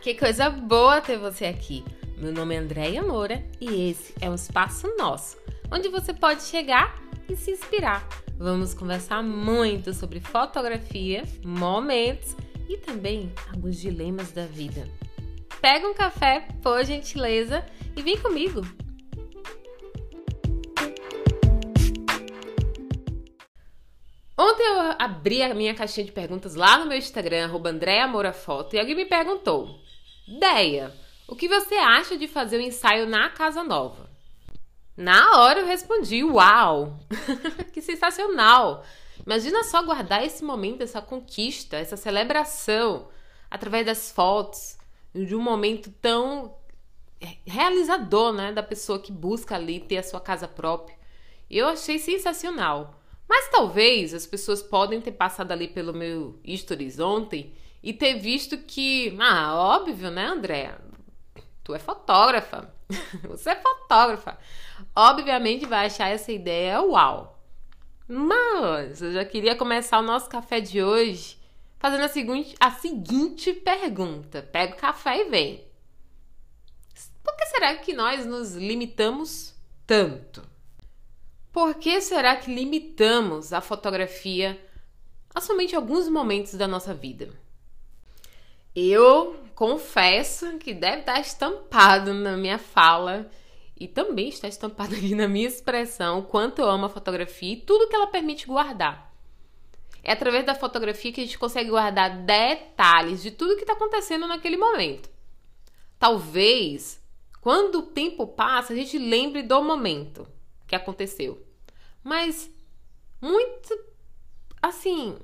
Que coisa boa ter você aqui. Meu nome é Andréia Moura e esse é um espaço nosso, onde você pode chegar e se inspirar. Vamos conversar muito sobre fotografia, momentos e também alguns dilemas da vida. Pega um café, por gentileza, e vem comigo. Ontem eu abri a minha caixinha de perguntas lá no meu Instagram, arroba Foto, e alguém me perguntou: Deia, o que você acha de fazer o ensaio na casa nova? Na hora eu respondi: Uau! que sensacional! Imagina só guardar esse momento, essa conquista, essa celebração através das fotos, de um momento tão realizador, né, da pessoa que busca ali ter a sua casa própria. Eu achei sensacional. Mas talvez as pessoas podem ter passado ali pelo meu stories ontem e ter visto que, ah, óbvio, né, André? Tu é fotógrafa. Você é fotógrafa. Obviamente vai achar essa ideia uau. Mas eu já queria começar o nosso café de hoje fazendo a seguinte, a seguinte pergunta. Pega o café e vem. Por que será que nós nos limitamos tanto? Por que será que limitamos a fotografia a somente alguns momentos da nossa vida? Eu confesso que deve estar estampado na minha fala e também está estampado aqui na minha expressão quanto eu amo a fotografia e tudo que ela permite guardar. É através da fotografia que a gente consegue guardar detalhes de tudo que está acontecendo naquele momento. Talvez, quando o tempo passa, a gente lembre do momento que aconteceu. Mas muito assim,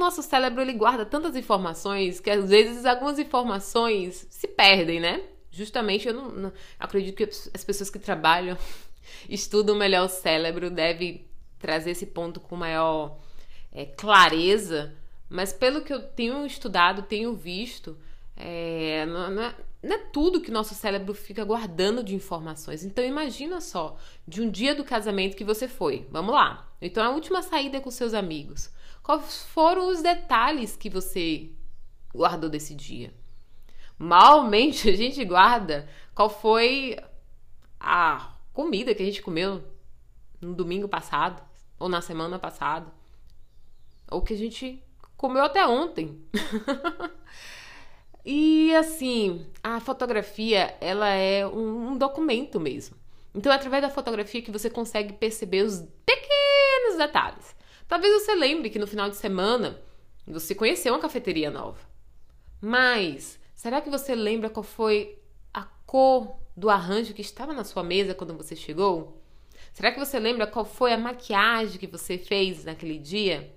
nosso cérebro ele guarda tantas informações que às vezes algumas informações se perdem, né? Justamente eu não, não acredito que as pessoas que trabalham estudam melhor o cérebro devem trazer esse ponto com maior é, clareza, mas pelo que eu tenho estudado, tenho visto, é, não, não, é, não é tudo que nosso cérebro fica guardando de informações. Então imagina só, de um dia do casamento que você foi. Vamos lá. Então a última saída com seus amigos. Quais foram os detalhes que você guardou desse dia? Malmente a gente guarda qual foi a comida que a gente comeu no domingo passado ou na semana passada ou que a gente comeu até ontem. E assim, a fotografia, ela é um, um documento mesmo. Então é através da fotografia que você consegue perceber os pequenos detalhes. Talvez você lembre que no final de semana você conheceu uma cafeteria nova. Mas será que você lembra qual foi a cor do arranjo que estava na sua mesa quando você chegou? Será que você lembra qual foi a maquiagem que você fez naquele dia?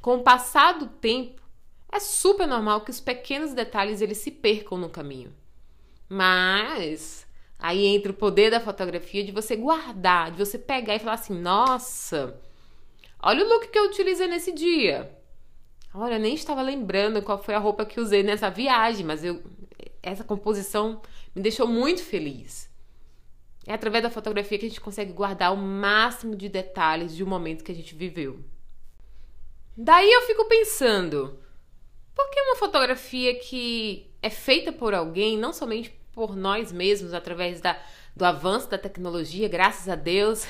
Com o passar do tempo, é super normal que os pequenos detalhes eles se percam no caminho. Mas aí entra o poder da fotografia de você guardar, de você pegar e falar assim: "Nossa, olha o look que eu utilizei nesse dia. Olha, nem estava lembrando qual foi a roupa que usei nessa viagem, mas eu essa composição me deixou muito feliz. É através da fotografia que a gente consegue guardar o máximo de detalhes de um momento que a gente viveu. Daí eu fico pensando, porque uma fotografia que é feita por alguém, não somente por nós mesmos, através da, do avanço da tecnologia, graças a Deus,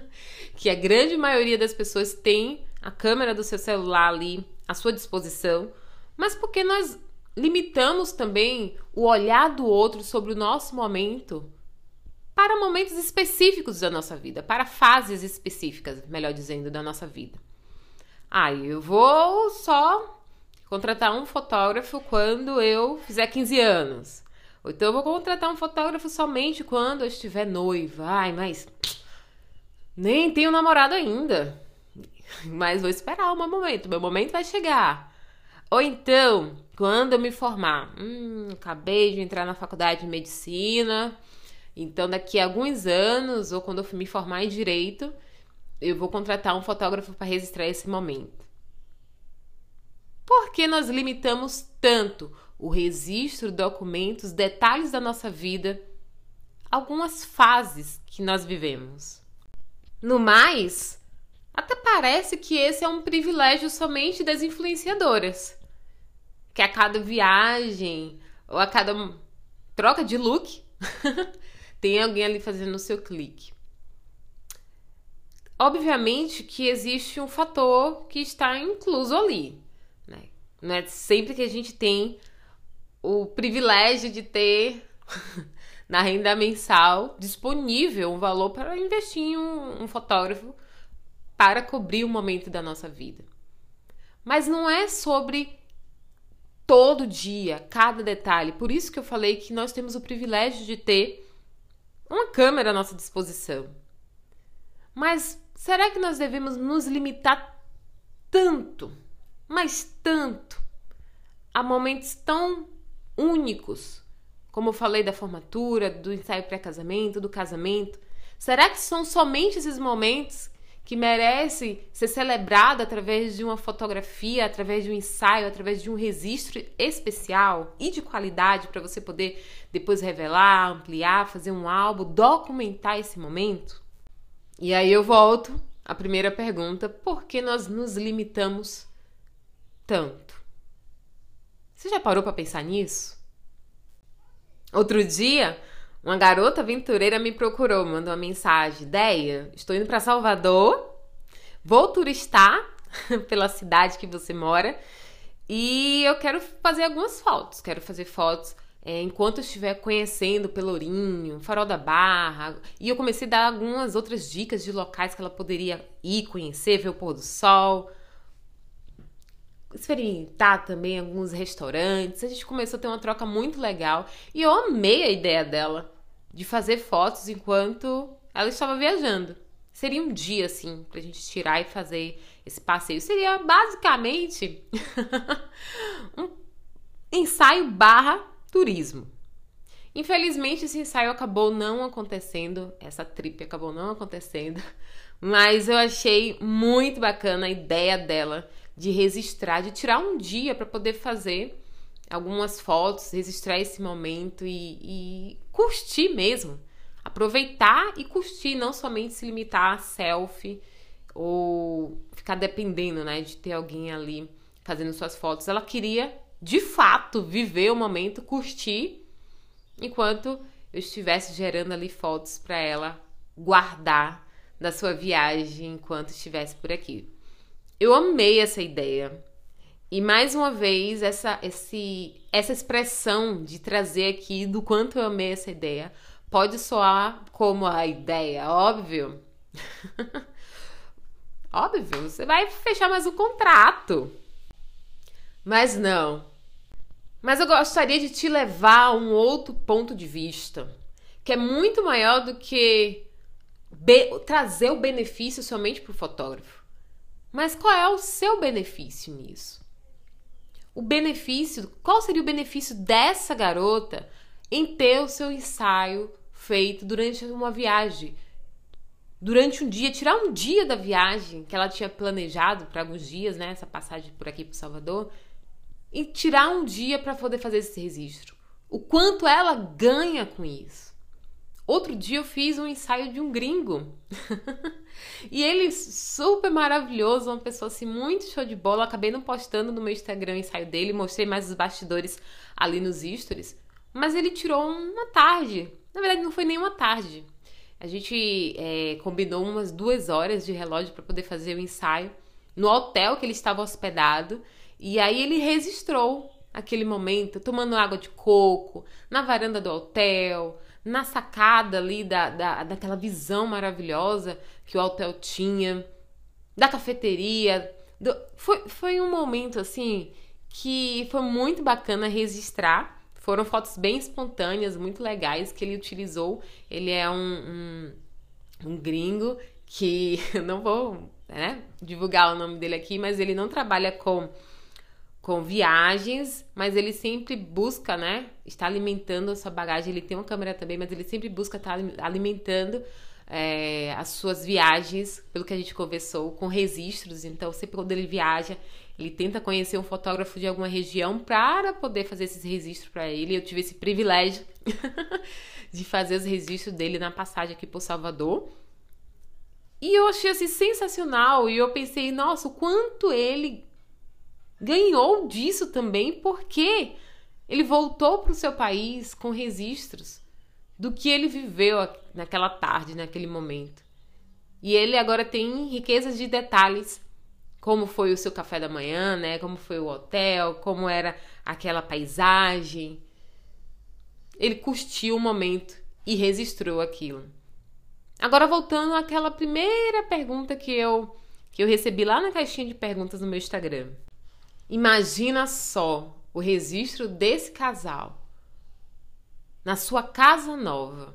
que a grande maioria das pessoas tem a câmera do seu celular ali à sua disposição, mas porque nós limitamos também o olhar do outro sobre o nosso momento para momentos específicos da nossa vida, para fases específicas, melhor dizendo, da nossa vida. Ah, eu vou só contratar um fotógrafo quando eu fizer 15 anos. Ou então eu vou contratar um fotógrafo somente quando eu estiver noiva. Ai, mas nem tenho namorado ainda. Mas vou esperar o meu momento. Meu momento vai chegar. Ou então, quando eu me formar. Hum, acabei de entrar na faculdade de medicina. Então, daqui a alguns anos, ou quando eu me formar em direito, eu vou contratar um fotógrafo para registrar esse momento. Por que nós limitamos tanto o registro, documentos, detalhes da nossa vida, algumas fases que nós vivemos? No mais, até parece que esse é um privilégio somente das influenciadoras. que a cada viagem ou a cada troca de look tem alguém ali fazendo o seu clique. Obviamente que existe um fator que está incluso ali. Né? Não é sempre que a gente tem o privilégio de ter na renda mensal disponível um valor para investir em um, um fotógrafo para cobrir o momento da nossa vida. Mas não é sobre todo dia, cada detalhe. Por isso que eu falei que nós temos o privilégio de ter uma câmera à nossa disposição. Mas será que nós devemos nos limitar tanto, mas tanto, a momentos tão únicos, como eu falei da formatura, do ensaio pré-casamento, do casamento? Será que são somente esses momentos que merece ser celebrado através de uma fotografia, através de um ensaio, através de um registro especial e de qualidade para você poder depois revelar, ampliar, fazer um álbum, documentar esse momento? E aí eu volto à primeira pergunta: por que nós nos limitamos tanto? Você já parou para pensar nisso? Outro dia, uma garota aventureira me procurou, mandou uma mensagem: Deia, estou indo para Salvador, vou turistar pela cidade que você mora e eu quero fazer algumas fotos. Quero fazer fotos é, enquanto eu estiver conhecendo Pelourinho, Farol da Barra. E eu comecei a dar algumas outras dicas de locais que ela poderia ir conhecer, ver o pôr do sol. Experimentar também alguns restaurantes. A gente começou a ter uma troca muito legal. E eu amei a ideia dela de fazer fotos enquanto ela estava viajando. Seria um dia, assim, pra gente tirar e fazer esse passeio. Seria basicamente um ensaio barra turismo. Infelizmente, esse ensaio acabou não acontecendo, essa trip acabou não acontecendo, mas eu achei muito bacana a ideia dela de registrar, de tirar um dia para poder fazer algumas fotos, registrar esse momento e, e curtir mesmo. Aproveitar e curtir, não somente se limitar a selfie ou ficar dependendo, né, de ter alguém ali fazendo suas fotos. Ela queria, de fato, viver o momento, curtir, enquanto eu estivesse gerando ali fotos para ela guardar da sua viagem enquanto estivesse por aqui. Eu amei essa ideia. E mais uma vez, essa, esse, essa expressão de trazer aqui do quanto eu amei essa ideia pode soar como a ideia, óbvio. óbvio, você vai fechar mais um contrato. Mas não. Mas eu gostaria de te levar a um outro ponto de vista, que é muito maior do que trazer o benefício somente para o fotógrafo. Mas qual é o seu benefício nisso? o benefício, qual seria o benefício dessa garota em ter o seu ensaio feito durante uma viagem? Durante um dia, tirar um dia da viagem que ela tinha planejado para alguns dias, né? Essa passagem por aqui para Salvador, e tirar um dia para poder fazer esse registro. O quanto ela ganha com isso. Outro dia eu fiz um ensaio de um gringo. e ele super maravilhoso, uma pessoa assim muito show de bola. acabei não postando no meu Instagram o ensaio dele, mostrei mais os bastidores ali nos stories. Mas ele tirou uma tarde. Na verdade, não foi nem uma tarde. A gente é, combinou umas duas horas de relógio para poder fazer o ensaio no hotel que ele estava hospedado. E aí ele registrou aquele momento, tomando água de coco, na varanda do hotel, na sacada ali da, da, daquela visão maravilhosa que o hotel tinha, da cafeteria. Do, foi, foi um momento assim que foi muito bacana registrar. Foram fotos bem espontâneas, muito legais que ele utilizou. Ele é um, um, um gringo que não vou né, divulgar o nome dele aqui, mas ele não trabalha com com viagens, mas ele sempre busca, né? Está alimentando a sua bagagem. Ele tem uma câmera também, mas ele sempre busca estar alimentando é, as suas viagens, pelo que a gente conversou, com registros. Então, sempre quando ele viaja, ele tenta conhecer um fotógrafo de alguma região para poder fazer esses registros para ele. Eu tive esse privilégio de fazer os registros dele na passagem aqui por Salvador. E eu achei assim sensacional. E eu pensei, nossa, o quanto ele ganhou disso também porque ele voltou para o seu país com registros do que ele viveu naquela tarde, naquele momento. E ele agora tem riquezas de detalhes, como foi o seu café da manhã, né? Como foi o hotel, como era aquela paisagem. Ele curtiu o momento e registrou aquilo. Agora voltando àquela primeira pergunta que eu que eu recebi lá na caixinha de perguntas no meu Instagram. Imagina só o registro desse casal na sua casa nova.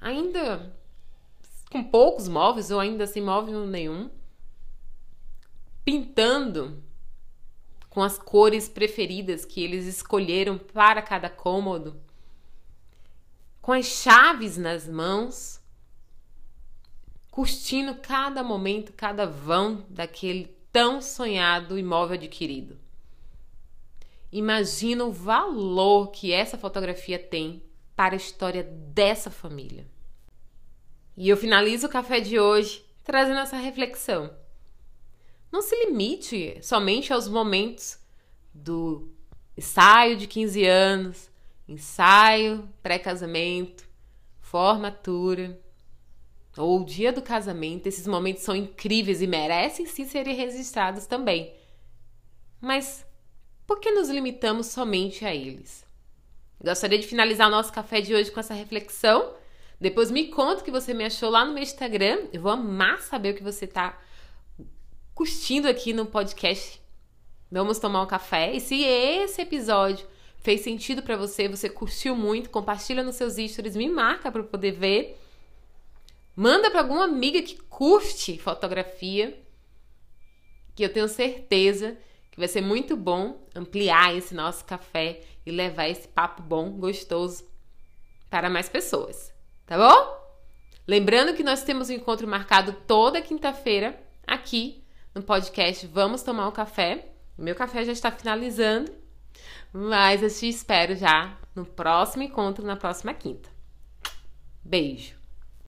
Ainda com poucos móveis ou ainda sem móvel nenhum, pintando com as cores preferidas que eles escolheram para cada cômodo, com as chaves nas mãos, curtindo cada momento, cada vão daquele tão sonhado imóvel adquirido. Imagina o valor que essa fotografia tem para a história dessa família. E eu finalizo o café de hoje trazendo essa reflexão. Não se limite somente aos momentos do ensaio de 15 anos, ensaio, pré-casamento, formatura, ou o dia do casamento, esses momentos são incríveis e merecem sim serem registrados também. Mas por que nos limitamos somente a eles? Gostaria de finalizar o nosso café de hoje com essa reflexão. Depois me conta o que você me achou lá no meu Instagram. Eu vou amar saber o que você está curtindo aqui no podcast. Vamos tomar um café. E se esse episódio fez sentido para você, você curtiu muito, compartilha nos seus stories, me marca para poder ver. Manda para alguma amiga que curte fotografia, que eu tenho certeza que vai ser muito bom ampliar esse nosso café e levar esse papo bom, gostoso para mais pessoas, tá bom? Lembrando que nós temos um encontro marcado toda quinta-feira aqui no podcast Vamos Tomar um Café. O meu café já está finalizando, mas eu te espero já no próximo encontro, na próxima quinta. Beijo!